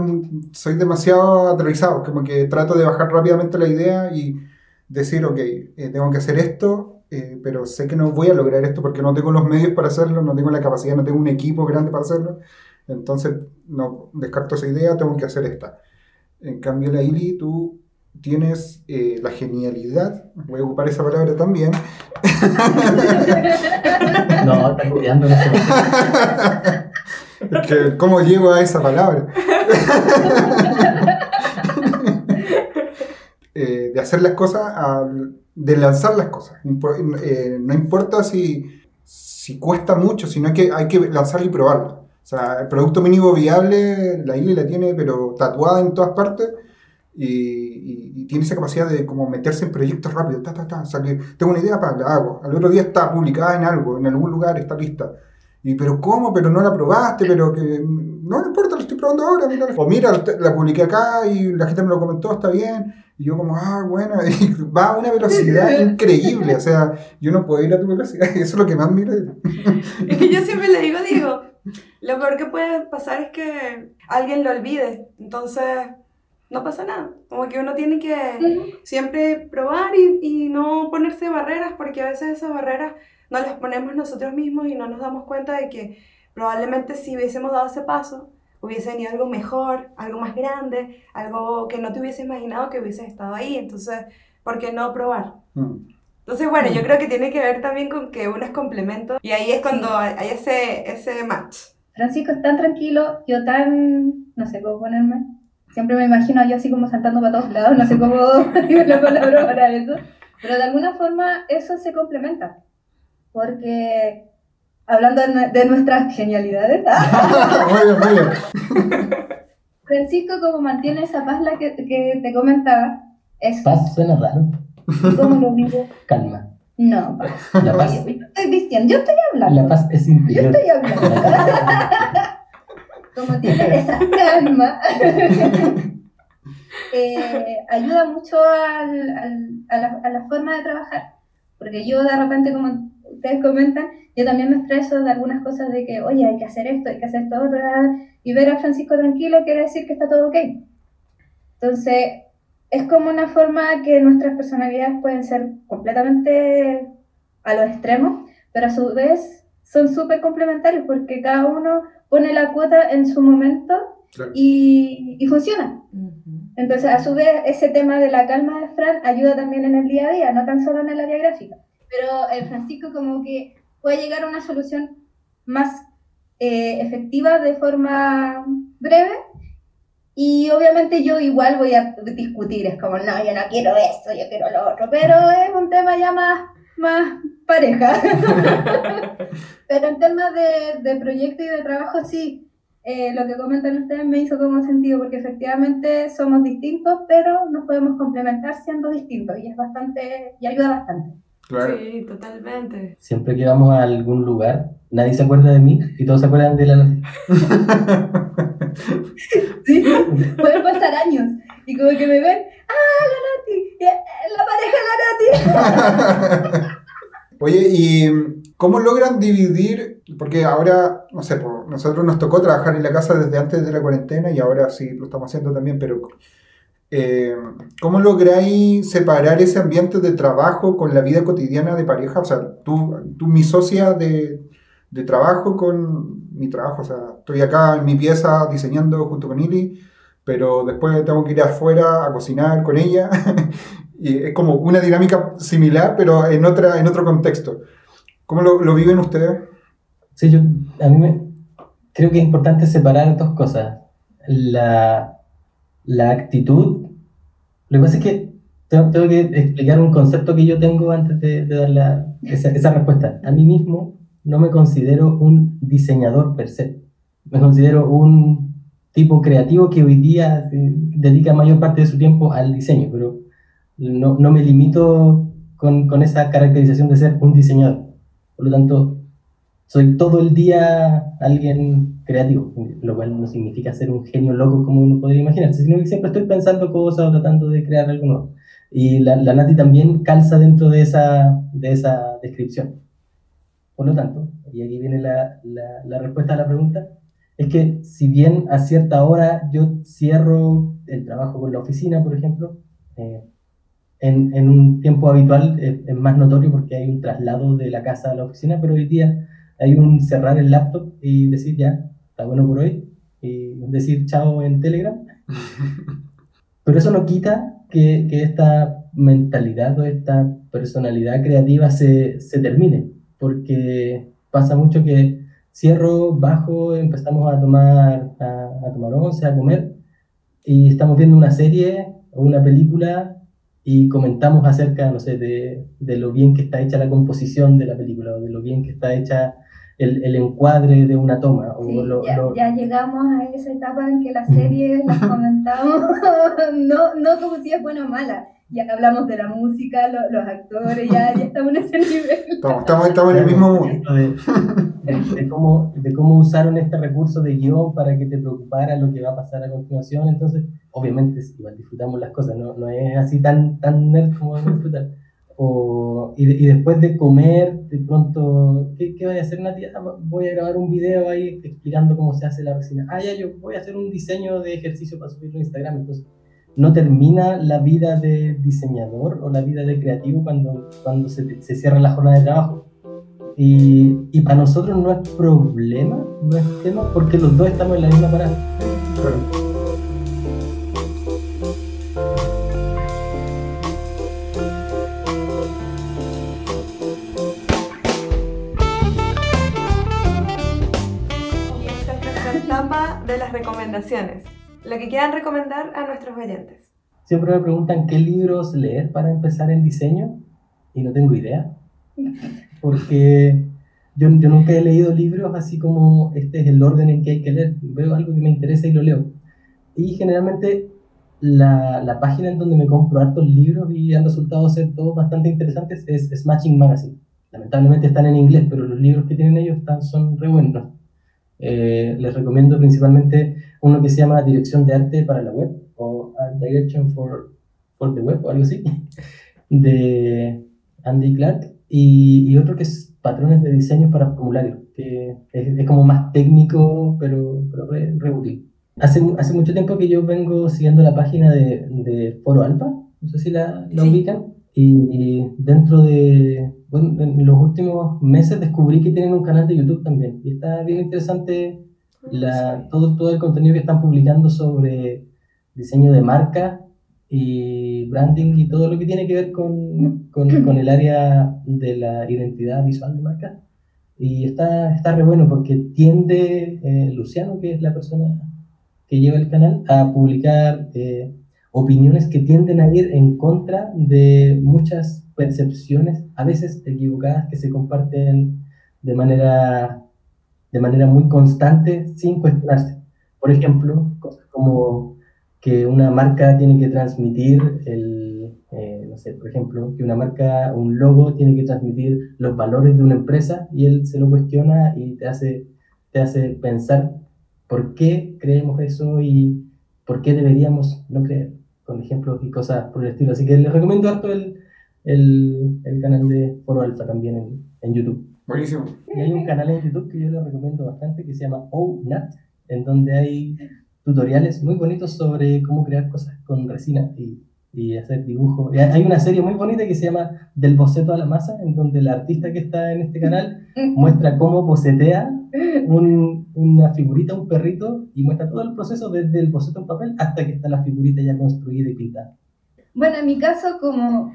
soy demasiado aterrizado, como que trato de bajar rápidamente la idea y decir, ok, eh, tengo que hacer esto, eh, pero sé que no voy a lograr esto porque no tengo los medios para hacerlo, no tengo la capacidad, no tengo un equipo grande para hacerlo, entonces no descarto esa idea, tengo que hacer esta. En cambio, la Ili, tú tienes eh, la genialidad, voy a ocupar esa palabra también, No, está cuidando. que, ¿Cómo llego a esa palabra? Eh, de hacer las cosas, de lanzar las cosas. Eh, no importa si, si cuesta mucho, sino que hay que lanzarlo y probarlo. O sea, el producto mínimo viable, la Ili la tiene, pero tatuada en todas partes. Y, y- y tiene esa capacidad de como meterse en proyectos rápidos. Ta, ta, ta, o sea, que tengo una idea, para la hago. Al otro día está publicada en algo, en algún lugar está lista. Y, pero ¿cómo? Pero no la probaste, pero que... No, no importa, la estoy probando ahora. Mira. O mira, la publiqué acá y la gente me lo comentó, está bien. Y yo como, ah, bueno, y va a una velocidad increíble. O sea, yo no puedo ir a tu velocidad. Eso es lo que más miro. Es que yo siempre le digo, digo, lo peor que puede pasar es que alguien lo olvide. Entonces, no pasa nada. Como que uno tiene que siempre probar y, y no ponerse barreras, porque a veces esas barreras no las ponemos nosotros mismos y no nos damos cuenta de que probablemente si hubiésemos dado ese paso, hubiese venido algo mejor, algo más grande, algo que no te hubiese imaginado que hubiese estado ahí. Entonces, ¿por qué no probar? Mm. Entonces, bueno, yo creo que tiene que ver también con que uno es complemento y ahí es cuando Sí. hay hay ese, ese match. Francisco es tan tranquilo, yo tan, no sé cómo ponerme. Siempre me imagino a yo así como saltando para todos lados, no sé cómo digo la palabra para eso. Pero de alguna forma eso se complementa. Porque hablando de, nue- de nuestras genialidades, muy bien, muy bien. Francisco como mantiene esa paz la que, que te comentaba, es Paz suena raro. como lo digo. Calma. No, paz. La paz, Oye, yo estoy vistiendo, yo estoy hablando. la paz es Yo interior. estoy hablando. Como tiene esa calma, eh, ayuda mucho al- al- a, la, a la forma de trabajar. Porque yo de repente, como ustedes comentan, yo también me estreso de algunas cosas de que, oye, hay que hacer esto, hay que hacer esto otro. Y ver a Francisco tranquilo quiere decir que está todo ok. Entonces, es como una forma que nuestras personalidades pueden ser completamente a los extremos, pero a su vez son súper complementarios porque cada uno pone la cuota en su momento Claro. y, y funciona. Entonces, a su vez, ese tema de la calma de Fran ayuda también en el día a día, no tan solo en el área gráfica. Pero el Francisco como que puede llegar a una solución más eh, efectiva de forma breve y obviamente yo igual voy a discutir, es como, no, yo no quiero esto, yo quiero lo otro, pero es un tema ya más, más pareja. pero en temas de, de proyecto y de trabajo, sí, eh, lo que comentan ustedes me hizo como sentido, porque efectivamente somos distintos, pero nos podemos complementar siendo distintos y es bastante, y ayuda bastante. Claro. Sí, totalmente. Siempre que vamos a algún lugar, nadie se acuerda de mí y todos se acuerdan de la. Sí, pueden pasar años y como que me ven, ¡ah, la Nati! Eh, ¡La pareja la Nati! Oye, ¿y cómo logran dividir? Porque ahora, no sé, nosotros nos tocó trabajar en la casa desde antes de la cuarentena y ahora sí lo estamos haciendo también, pero eh, ¿cómo lográis separar ese ambiente de trabajo con la vida cotidiana de pareja? O sea, tú, tú mi socia de, de trabajo con mi trabajo, o sea, estoy acá en mi pieza diseñando junto con Ili, pero después tengo que ir afuera a cocinar con ella. Y es como una dinámica similar, pero en, otra, en otro contexto. ¿Cómo lo, lo viven ustedes? Sí, yo, a mí me, creo que es importante separar dos cosas. La, la actitud. Lo que pasa es que tengo, tengo que explicar un concepto que yo tengo antes de, de dar la- esa, esa respuesta. A mí mismo no me considero un diseñador per se. Me considero un tipo creativo que hoy día dedica mayor parte de su tiempo al diseño, pero no, no me limito con, con esa caracterización de ser un diseñador. Por lo tanto, soy todo el día alguien creativo, lo cual no significa ser un genio loco como uno podría imaginarse, sino que siempre estoy pensando cosas o tratando de crear algo nuevo. Y la, la Nati también calza dentro de esa, de esa descripción. Por lo tanto, y aquí viene la, la, la respuesta a la pregunta, es que si bien a cierta hora yo cierro el trabajo con la oficina, por ejemplo, eh, en, en un tiempo habitual es, es más notorio porque hay un traslado de la casa a la oficina, pero hoy día hay un cerrar el laptop y decir ya, está bueno por hoy, y decir chao en Telegram. Pero eso no quita que, que esta mentalidad o esta personalidad creativa se, se termine, porque pasa mucho que cierro, bajo, empezamos a tomar, a, a tomar once, a comer, y estamos viendo una serie o una película y comentamos acerca, no sé, de, de lo bien que está hecha la composición de la película o de lo bien que está hecha el, el encuadre de una toma. O Sí, lo- ya, lo- ya llegamos a esa etapa en que la serie las comentamos, no, no como si es buena o mala. Ya hablamos de la música, lo- los actores, ya, ya estamos en ese nivel. Estamos, estamos, estamos en el mismo de, de- de cómo, de cómo usaron este recurso de guion para que te preocupara lo que va a pasar a continuación. Entonces, obviamente, igual disfrutamos las cosas, no, no es así tan, tan nerd como disfrutar. O, y, y después de comer, de pronto, ¿qué, qué voy a hacer, Natia? Ah, Voy a grabar un video ahí explicando cómo se hace la resina. Ah, ya, yo voy a hacer un diseño de ejercicio para subirlo a Instagram. Entonces, no termina la vida de diseñador o la vida de creativo cuando, cuando se, se cierra la jornada de trabajo. Y, y para nosotros no es problema, no es tema, porque los dos estamos en la misma parada. Lo que quieran recomendar a nuestros oyentes. Siempre me preguntan qué libros leer para empezar en diseño y no tengo idea. Porque yo, yo nunca he leído libros así como este es el orden en que hay que leer. Veo algo que me interesa y lo leo. Y generalmente la, la página en donde me compro hartos libros y han resultado ser todos bastante interesantes es Smashing Magazine. Lamentablemente están en inglés, pero los libros que tienen ellos están, son re buenos. Eh, les recomiendo principalmente uno que se llama Dirección de Arte para la Web o Art Direction for, for the Web o algo así, de Andy Clark, y, y otro que es Patrones de Diseño para Formularios, que es, es como más técnico, pero, pero re, re útil. Hace, hace mucho tiempo que yo vengo siguiendo la página de, de Foro Alfa, no sé si la, la Sí. ubican, y, y dentro de, bueno, en los últimos meses descubrí que tienen un canal de YouTube también, y está bien interesante la, todo, todo el contenido que están publicando sobre diseño de marca y branding y todo lo que tiene que ver con, con, con el área de la identidad visual de marca. Y está, está re bueno porque tiende eh, Luciano, que es la persona que lleva el canal, a publicar eh, opiniones que tienden a ir en contra de muchas percepciones, a veces equivocadas, que se comparten de manera de manera muy constante sin cuestionarse. Por ejemplo, cosas como que una marca tiene que transmitir el, eh, no sé, por ejemplo, que una marca, un logo tiene que transmitir los valores de una empresa y él se lo cuestiona y te hace, te hace pensar por qué creemos eso y por qué deberíamos no creer, con ejemplos y cosas por el estilo. Así que les recomiendo harto el, el, el canal de Foro Alfa también en, en YouTube. Buenísimo. Y hay un canal en YouTube que yo les recomiendo bastante que se llama ONAT, en donde hay tutoriales muy bonitos sobre cómo crear cosas con resina y, y hacer dibujos. Y hay una serie muy bonita que se llama Del boceto a la masa, en donde el artista que está en este canal muestra cómo bocetea un- una figurita, un perrito, y muestra todo el proceso desde el boceto en papel hasta que está la figurita ya construida y pintada. Bueno, en mi caso, como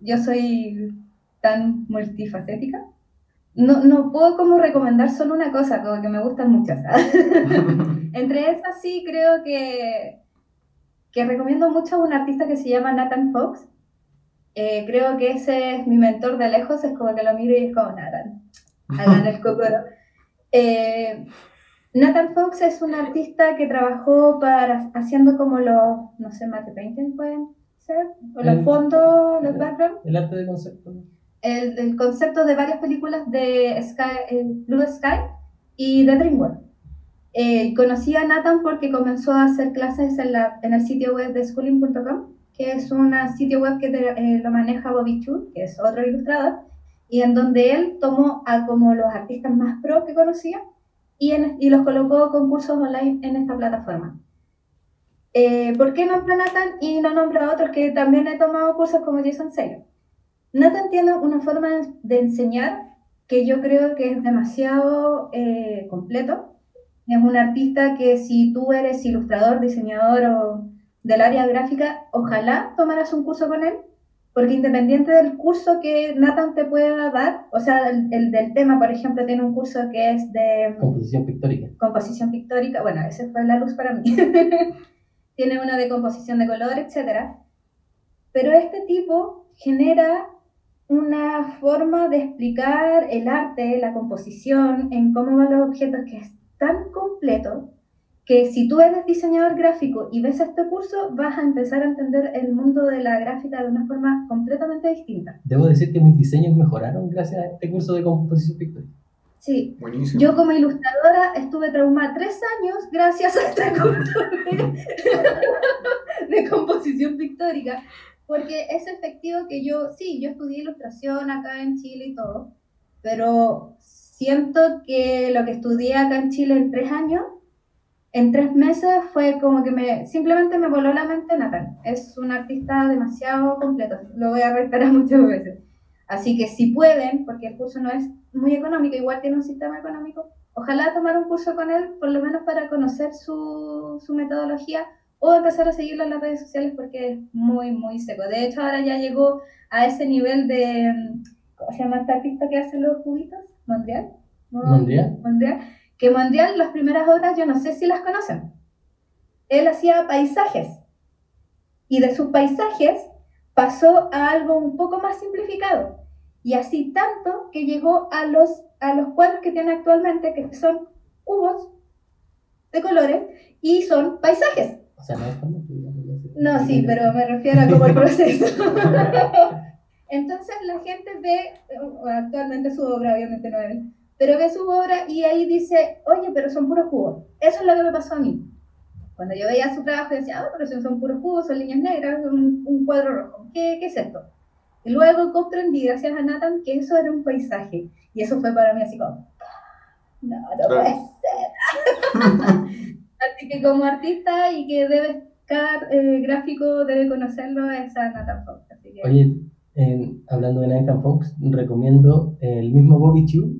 yo soy tan multifacética, no, no puedo como recomendar solo una cosa, como que me gustan muchas. Entre esas sí creo que, que recomiendo mucho a un artista que se llama Nathan Fox. Eh, creo que ese es mi mentor de lejos, es como que lo miro y es como Nathan, hagan el cocoro. Eh, Nathan Fox es un artista que trabajó para haciendo como los, no sé, mate painting pueden ser, o los fondos, los backgrounds El arte de concepto. El, el concepto de varias películas de Sky, eh, Blue Sky y de DreamWorks. Eh, conocí a Nathan porque comenzó a hacer clases en, la, en el sitio web de schooling.com, que es un sitio web que eh, lo maneja Bobby Chu, que es otro ilustrador, y en donde él tomó a como los artistas más pro que conocía y, en- y los colocó con cursos online en esta plataforma. Eh, ¿Por qué nombra Nathan y no nombra a otros que también he tomado cursos como Jason Saylor? Nathan tiene una forma de enseñar que yo creo que es demasiado eh, completo. Es un artista que si tú eres ilustrador, diseñador o del área gráfica, ojalá tomaras un curso con él, porque independiente del curso que Nathan te pueda dar, o sea, el, el del tema, por ejemplo, tiene un curso que es de Composición pictórica. composición pictórica, bueno, ese fue la luz para mí. Tiene uno de composición de color, etc. Pero este tipo genera una forma de explicar el arte, la composición, en cómo van los objetos que es tan completo que si tú eres diseñador gráfico y ves este curso, vas a empezar a entender el mundo de la gráfica de una forma completamente distinta. Debo decir que mis diseños mejoraron gracias a este curso de composición pictórica. Sí, Buenísimo. yo como ilustradora estuve traumada tres años gracias a este curso de, de composición pictórica, porque es efectivo que yo, sí, yo estudié ilustración acá en Chile y todo, pero siento que lo que estudié acá en Chile en tres años en tres meses fue como que me simplemente me voló la mente Natal. Es un artista demasiado completo, lo voy a reiterar muchas veces. Así que si pueden, porque el curso no es muy económico, igual tiene un sistema económico, ojalá tomar un curso con él, por lo menos para conocer su, su metodología o empezar a seguirlo en las redes sociales porque es muy, muy seco. De hecho, ahora ya llegó a ese nivel de, ¿cómo se llama este artista que hace los cubitos? ¿Mondrial? ¿Mondrial? Mondrial que Mondrial, las primeras obras, yo no sé si las conocen. Él hacía paisajes y de sus paisajes pasó a algo un poco más simplificado y así tanto que llegó a los, a los cuadros que tiene actualmente, que son cubos de colores y son paisajes. O sea, no es como sé. No, sí, pero me refiero a como el proceso. Entonces la gente ve, eh, actualmente su obra obviamente no es, pero ve su obra y ahí dice, oye, pero son puros cubos. Eso es lo que me pasó a mí. Cuando yo veía su trabajo, decía, ah, pero si son puros cubos, son líneas negras, un, un cuadro rojo. ¿Qué, ¿Qué es esto? Y luego comprendí, gracias a Nathan, que eso era un paisaje. Y eso fue para mí así como, no, no puede ser. así que como artista y que debe, cada eh, gráfico debe conocerlo, es a Nathan Fox. Así que, Oye, hablando de Nathan Fox, recomiendo el mismo Bobby Chu,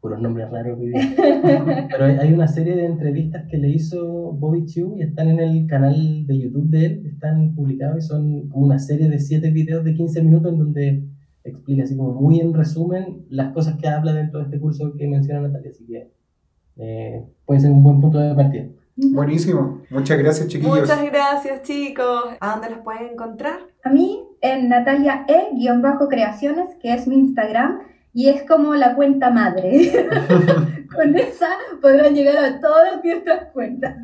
puros nombres raros. Pero hay- hay una serie de entrevistas que le hizo Bobby Chu y están en el canal de YouTube de él, están publicados y son como una serie de siete videos de 15 minutos en donde explica así como muy en resumen las cosas que habla dentro de este curso que menciona Natalia, así que eh, puede ser un buen punto de partida. Buenísimo. Muchas gracias, chiquillos. Muchas gracias, chicos. ¿A dónde los pueden encontrar? A mí en Natalia E-creaciones, que es mi Instagram, y es como la cuenta madre. Con esa podrán llegar a todas nuestras cuentas.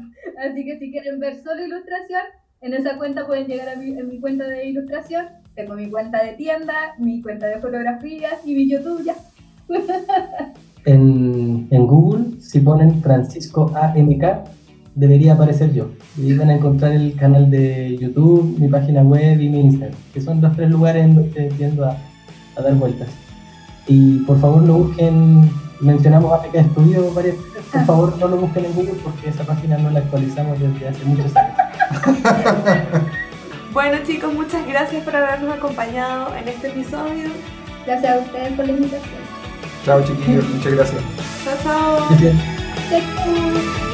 Así que si quieren ver solo ilustración, en esa cuenta pueden llegar a mi, en mi cuenta de ilustración. Tengo mi cuenta de tienda, mi cuenta de fotografías y mi YouTube ya. En, en Google, si ponen Francisco AMK, debería aparecer yo. Y van a encontrar el canal de YouTube, mi página web y mi Instagram, que son los tres lugares en donde tiendo a, a dar vueltas. Y por favor no busquen, mencionamos APK Studio varias veces, por favor no lo busquen en Google porque esa página no la actualizamos desde hace muchos años. Bueno, chicos, muchas gracias por habernos acompañado en este episodio. Gracias a ustedes por la invitación. Chao, chiquillos. Muchas gracias. Chao, chao.